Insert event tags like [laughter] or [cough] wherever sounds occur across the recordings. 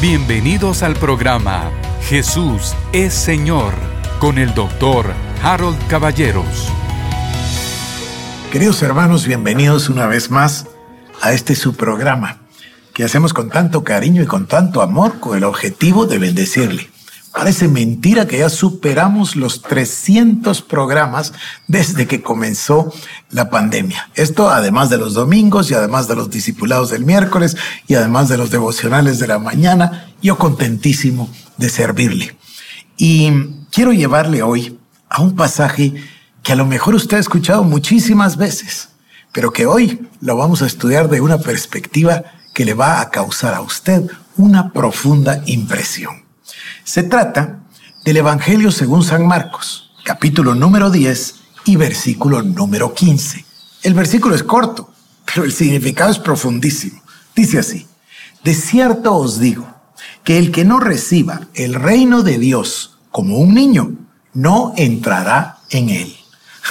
Bienvenidos al programa Jesús es Señor con el doctor Harold Caballeros. Queridos hermanos, bienvenidos una vez más a este su programa que hacemos con tanto cariño y con tanto amor con el objetivo de bendecirle. Parece mentira que ya superamos los 300 programas desde que comenzó la pandemia. Esto además de los domingos y además de los discipulados del miércoles y además de los devocionales de la mañana, yo contentísimo de servirle. Y quiero llevarle hoy a un pasaje que a lo mejor usted ha escuchado muchísimas veces, pero que hoy lo vamos a estudiar de una perspectiva que le va a causar a usted una profunda impresión. Se trata del Evangelio según San Marcos, capítulo número 10 y versículo número 15. El versículo es corto, pero el significado es profundísimo. Dice así, de cierto os digo, que el que no reciba el reino de Dios como un niño, no entrará en él.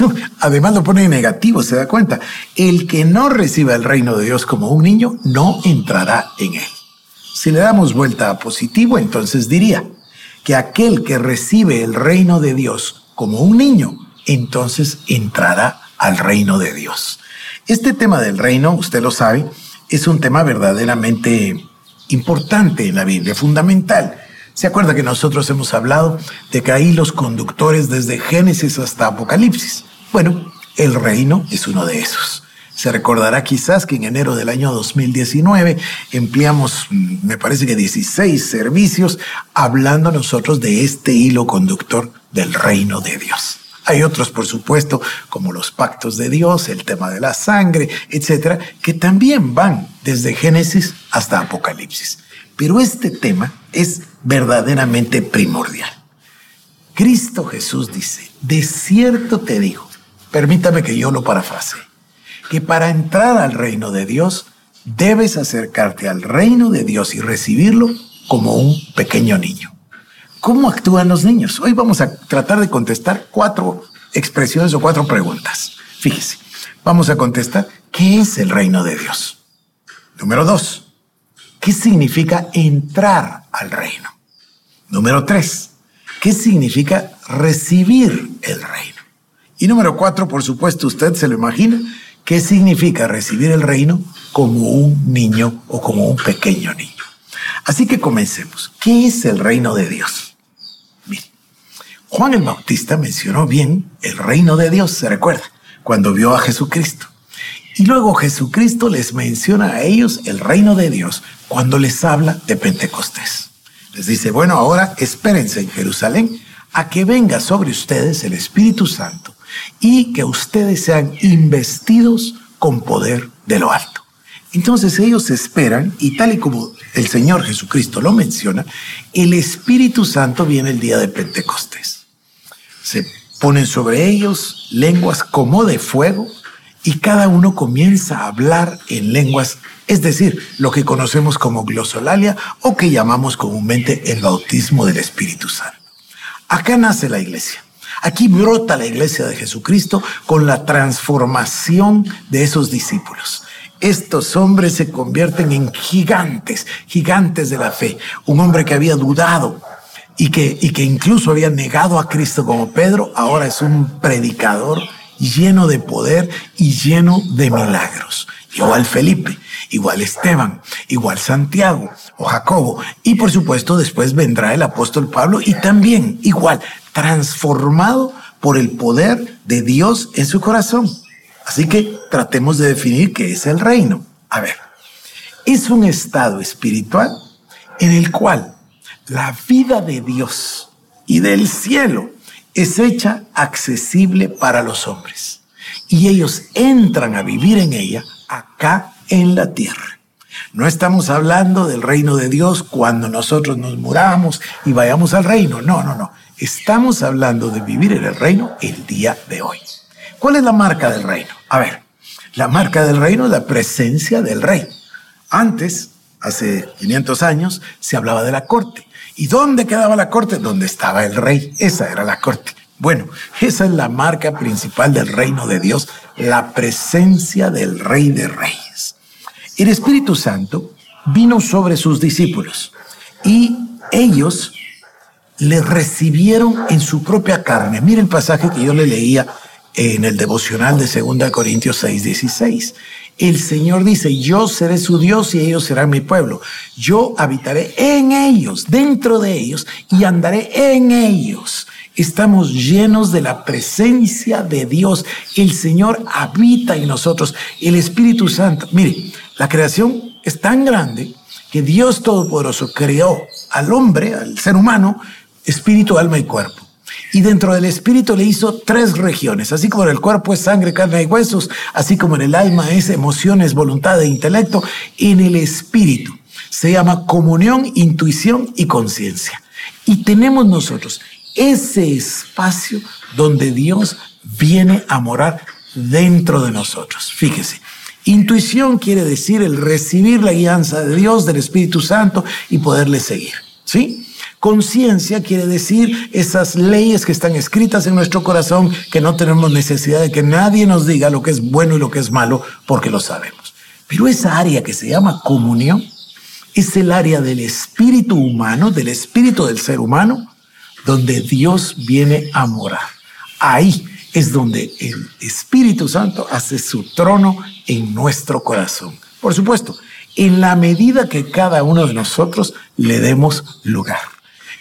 [laughs] Además lo pone en negativo, se da cuenta. El que no reciba el reino de Dios como un niño, no entrará en él. Si le damos vuelta a positivo, entonces diría que aquel que recibe el reino de Dios como un niño, entonces entrará al reino de Dios. Este tema del reino, usted lo sabe, es un tema verdaderamente importante en la Biblia, fundamental. ¿Se acuerda que nosotros hemos hablado de que hay los conductores desde Génesis hasta Apocalipsis? Bueno, el reino es uno de esos. Se recordará quizás que en enero del año 2019 empleamos, mm, me parece que 16 servicios hablando nosotros de este hilo conductor del reino de Dios. Hay otros, por supuesto, como los pactos de Dios, el tema de la sangre, etcétera, que también van desde Génesis hasta Apocalipsis. Pero este tema es verdaderamente primordial. Cristo Jesús dice, de cierto te digo, permítame que yo lo parafrase, que para entrar al reino de Dios debes acercarte al reino de Dios y recibirlo como un pequeño niño. ¿Cómo actúan los niños? Hoy vamos a tratar de contestar cuatro expresiones o cuatro preguntas. Fíjese, vamos a contestar, ¿qué es el reino de Dios? Número dos, ¿qué significa entrar al reino? Número tres, ¿qué significa recibir el reino? Y número cuatro, por supuesto, usted se lo imagina, ¿Qué significa recibir el reino como un niño o como un pequeño niño? Así que comencemos. ¿Qué es el reino de Dios? Mire, Juan el Bautista mencionó bien el reino de Dios, se recuerda, cuando vio a Jesucristo. Y luego Jesucristo les menciona a ellos el reino de Dios cuando les habla de Pentecostés. Les dice, bueno, ahora espérense en Jerusalén a que venga sobre ustedes el Espíritu Santo y que ustedes sean investidos con poder de lo alto. Entonces ellos esperan, y tal y como el Señor Jesucristo lo menciona, el Espíritu Santo viene el día de Pentecostés. Se ponen sobre ellos lenguas como de fuego y cada uno comienza a hablar en lenguas, es decir, lo que conocemos como glosolalia o que llamamos comúnmente el bautismo del Espíritu Santo. Acá nace la iglesia. Aquí brota la iglesia de Jesucristo con la transformación de esos discípulos. Estos hombres se convierten en gigantes, gigantes de la fe. Un hombre que había dudado y que, y que incluso había negado a Cristo como Pedro, ahora es un predicador lleno de poder y lleno de milagros. Igual Felipe, igual Esteban, igual Santiago o Jacobo. Y por supuesto después vendrá el apóstol Pablo y también igual transformado por el poder de Dios en su corazón. Así que tratemos de definir qué es el reino. A ver, es un estado espiritual en el cual la vida de Dios y del cielo es hecha accesible para los hombres. Y ellos entran a vivir en ella acá en la tierra. No estamos hablando del reino de Dios cuando nosotros nos muramos y vayamos al reino. No, no, no. Estamos hablando de vivir en el reino el día de hoy. ¿Cuál es la marca del reino? A ver, la marca del reino es la presencia del rey. Antes, hace 500 años, se hablaba de la corte. ¿Y dónde quedaba la corte? Donde estaba el rey. Esa era la corte. Bueno, esa es la marca principal del reino de Dios, la presencia del rey de reyes. El Espíritu Santo vino sobre sus discípulos y ellos le recibieron en su propia carne. Mire el pasaje que yo le leía en el devocional de 2 Corintios 6, 16. El Señor dice, yo seré su Dios y ellos serán mi pueblo. Yo habitaré en ellos, dentro de ellos, y andaré en ellos. Estamos llenos de la presencia de Dios. El Señor habita en nosotros. El Espíritu Santo. Mire, la creación es tan grande que Dios Todopoderoso creó al hombre, al ser humano, espíritu, alma y cuerpo. Y dentro del espíritu le hizo tres regiones, así como en el cuerpo es sangre, carne y huesos, así como en el alma es emociones, voluntad e intelecto, en el espíritu se llama comunión, intuición y conciencia. Y tenemos nosotros ese espacio donde Dios viene a morar dentro de nosotros. Fíjese, intuición quiere decir el recibir la guianza de Dios, del Espíritu Santo y poderle seguir. ¿Sí? Conciencia quiere decir esas leyes que están escritas en nuestro corazón, que no tenemos necesidad de que nadie nos diga lo que es bueno y lo que es malo, porque lo sabemos. Pero esa área que se llama comunión es el área del espíritu humano, del espíritu del ser humano, donde Dios viene a morar. Ahí es donde el Espíritu Santo hace su trono en nuestro corazón. Por supuesto, en la medida que cada uno de nosotros le demos lugar.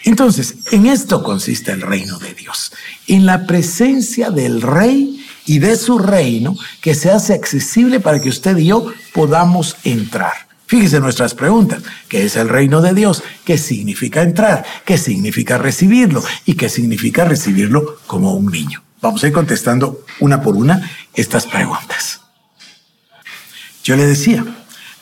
Entonces, en esto consiste el reino de Dios, en la presencia del rey y de su reino que se hace accesible para que usted y yo podamos entrar. Fíjese nuestras preguntas. ¿Qué es el reino de Dios? ¿Qué significa entrar? ¿Qué significa recibirlo? ¿Y qué significa recibirlo como un niño? Vamos a ir contestando una por una estas preguntas. Yo le decía,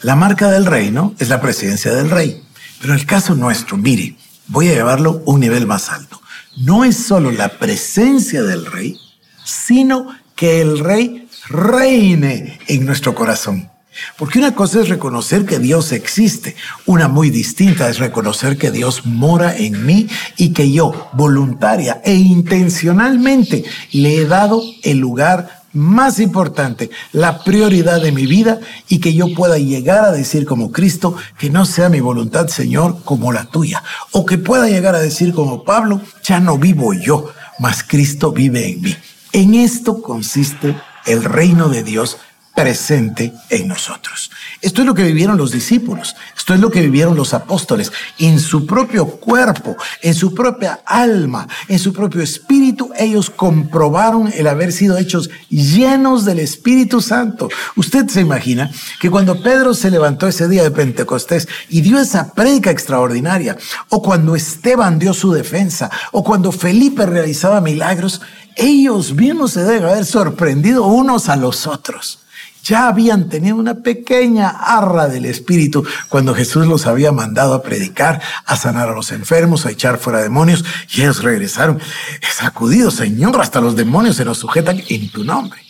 la marca del reino es la presencia del rey. Pero el caso nuestro, mire, voy a llevarlo un nivel más alto. No es solo la presencia del rey, sino que el rey reine en nuestro corazón. Porque una cosa es reconocer que Dios existe, una muy distinta es reconocer que Dios mora en mí y que yo voluntaria e intencionalmente le he dado el lugar más importante, la prioridad de mi vida y que yo pueda llegar a decir como Cristo que no sea mi voluntad, Señor, como la tuya. O que pueda llegar a decir como Pablo, ya no vivo yo, mas Cristo vive en mí. En esto consiste el reino de Dios presente en nosotros. Esto es lo que vivieron los discípulos, esto es lo que vivieron los apóstoles, en su propio cuerpo, en su propia alma, en su propio espíritu, ellos comprobaron el haber sido hechos llenos del Espíritu Santo. Usted se imagina que cuando Pedro se levantó ese día de Pentecostés y dio esa predica extraordinaria, o cuando Esteban dio su defensa, o cuando Felipe realizaba milagros, ellos mismos se deben haber sorprendido unos a los otros ya habían tenido una pequeña arra del Espíritu cuando Jesús los había mandado a predicar, a sanar a los enfermos, a echar fuera demonios, y ellos regresaron sacudidos, Señor, hasta los demonios se nos sujetan en tu nombre.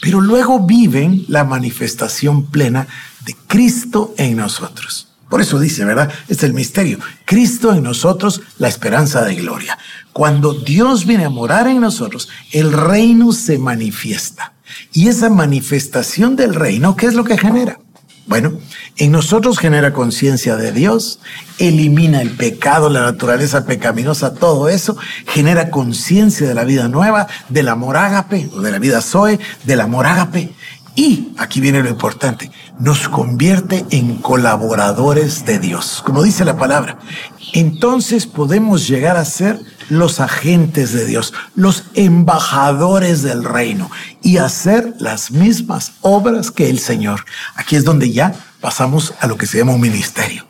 Pero luego viven la manifestación plena de Cristo en nosotros. Por eso dice, ¿verdad? Es el misterio. Cristo en nosotros, la esperanza de gloria. Cuando Dios viene a morar en nosotros, el reino se manifiesta. Y esa manifestación del reino, ¿qué es lo que genera? Bueno, en nosotros genera conciencia de Dios, elimina el pecado, la naturaleza pecaminosa, todo eso, genera conciencia de la vida nueva, del amor ágape, de la vida zoe, del amor ágape. Y, aquí viene lo importante, nos convierte en colaboradores de Dios, como dice la palabra. Entonces podemos llegar a ser los agentes de Dios, los embajadores del reino y hacer las mismas obras que el Señor. Aquí es donde ya pasamos a lo que se llama un ministerio.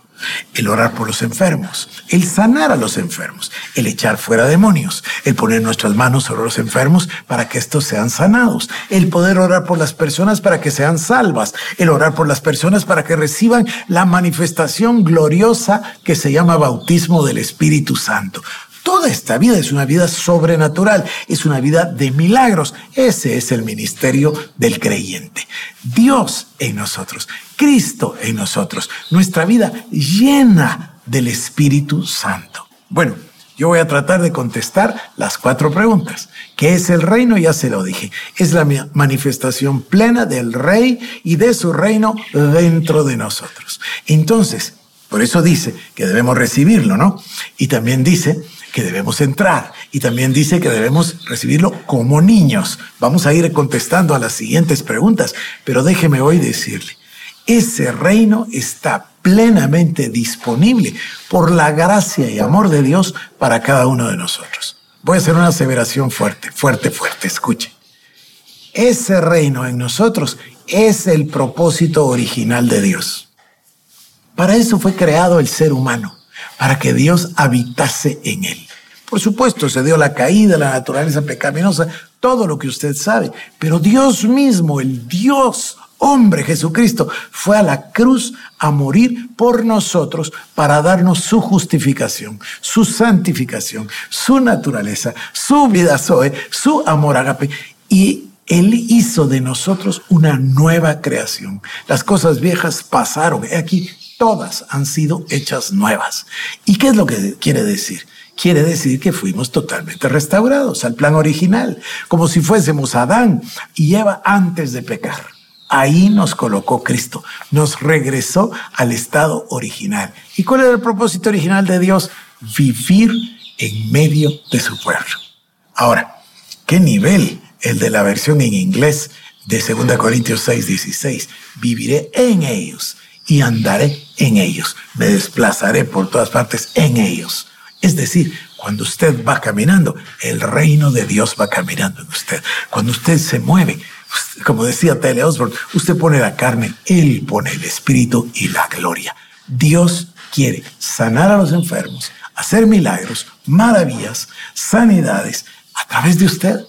El orar por los enfermos, el sanar a los enfermos, el echar fuera demonios, el poner nuestras manos sobre los enfermos para que estos sean sanados, el poder orar por las personas para que sean salvas, el orar por las personas para que reciban la manifestación gloriosa que se llama bautismo del Espíritu Santo. Toda esta vida es una vida sobrenatural, es una vida de milagros. Ese es el ministerio del creyente. Dios en nosotros, Cristo en nosotros, nuestra vida llena del Espíritu Santo. Bueno, yo voy a tratar de contestar las cuatro preguntas. ¿Qué es el reino? Ya se lo dije. Es la manifestación plena del rey y de su reino dentro de nosotros. Entonces, Por eso dice que debemos recibirlo, ¿no? Y también dice que debemos entrar y también dice que debemos recibirlo como niños. Vamos a ir contestando a las siguientes preguntas, pero déjeme hoy decirle, ese reino está plenamente disponible por la gracia y amor de Dios para cada uno de nosotros. Voy a hacer una aseveración fuerte, fuerte, fuerte, escuche. Ese reino en nosotros es el propósito original de Dios. Para eso fue creado el ser humano, para que Dios habitase en él. Por supuesto, se dio la caída, la naturaleza pecaminosa, todo lo que usted sabe, pero Dios mismo, el Dios hombre Jesucristo, fue a la cruz a morir por nosotros para darnos su justificación, su santificación, su naturaleza, su vida Zoe, su amor agape. Y él hizo de nosotros una nueva creación. Las cosas viejas pasaron. Aquí todas han sido hechas nuevas. ¿Y qué es lo que quiere decir? Quiere decir que fuimos totalmente restaurados al plan original, como si fuésemos Adán y Eva antes de pecar. Ahí nos colocó Cristo, nos regresó al estado original. ¿Y cuál era el propósito original de Dios? Vivir en medio de su pueblo. Ahora, ¿qué nivel el de la versión en inglés de 2 Corintios 6, 16. Viviré en ellos y andaré en ellos. Me desplazaré por todas partes en ellos. Es decir, cuando usted va caminando, el reino de Dios va caminando en usted. Cuando usted se mueve, como decía Tele Osborne, usted pone la carne, Él pone el espíritu y la gloria. Dios quiere sanar a los enfermos, hacer milagros, maravillas, sanidades a través de usted.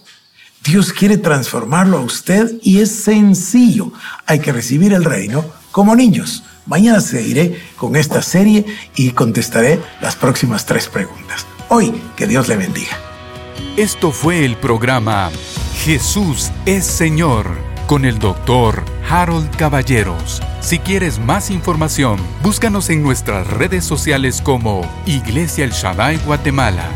Dios quiere transformarlo a usted y es sencillo. Hay que recibir el reino como niños. Mañana seguiré con esta serie y contestaré las próximas tres preguntas. Hoy, que Dios le bendiga. Esto fue el programa Jesús es Señor con el doctor Harold Caballeros. Si quieres más información, búscanos en nuestras redes sociales como Iglesia El Shaddai Guatemala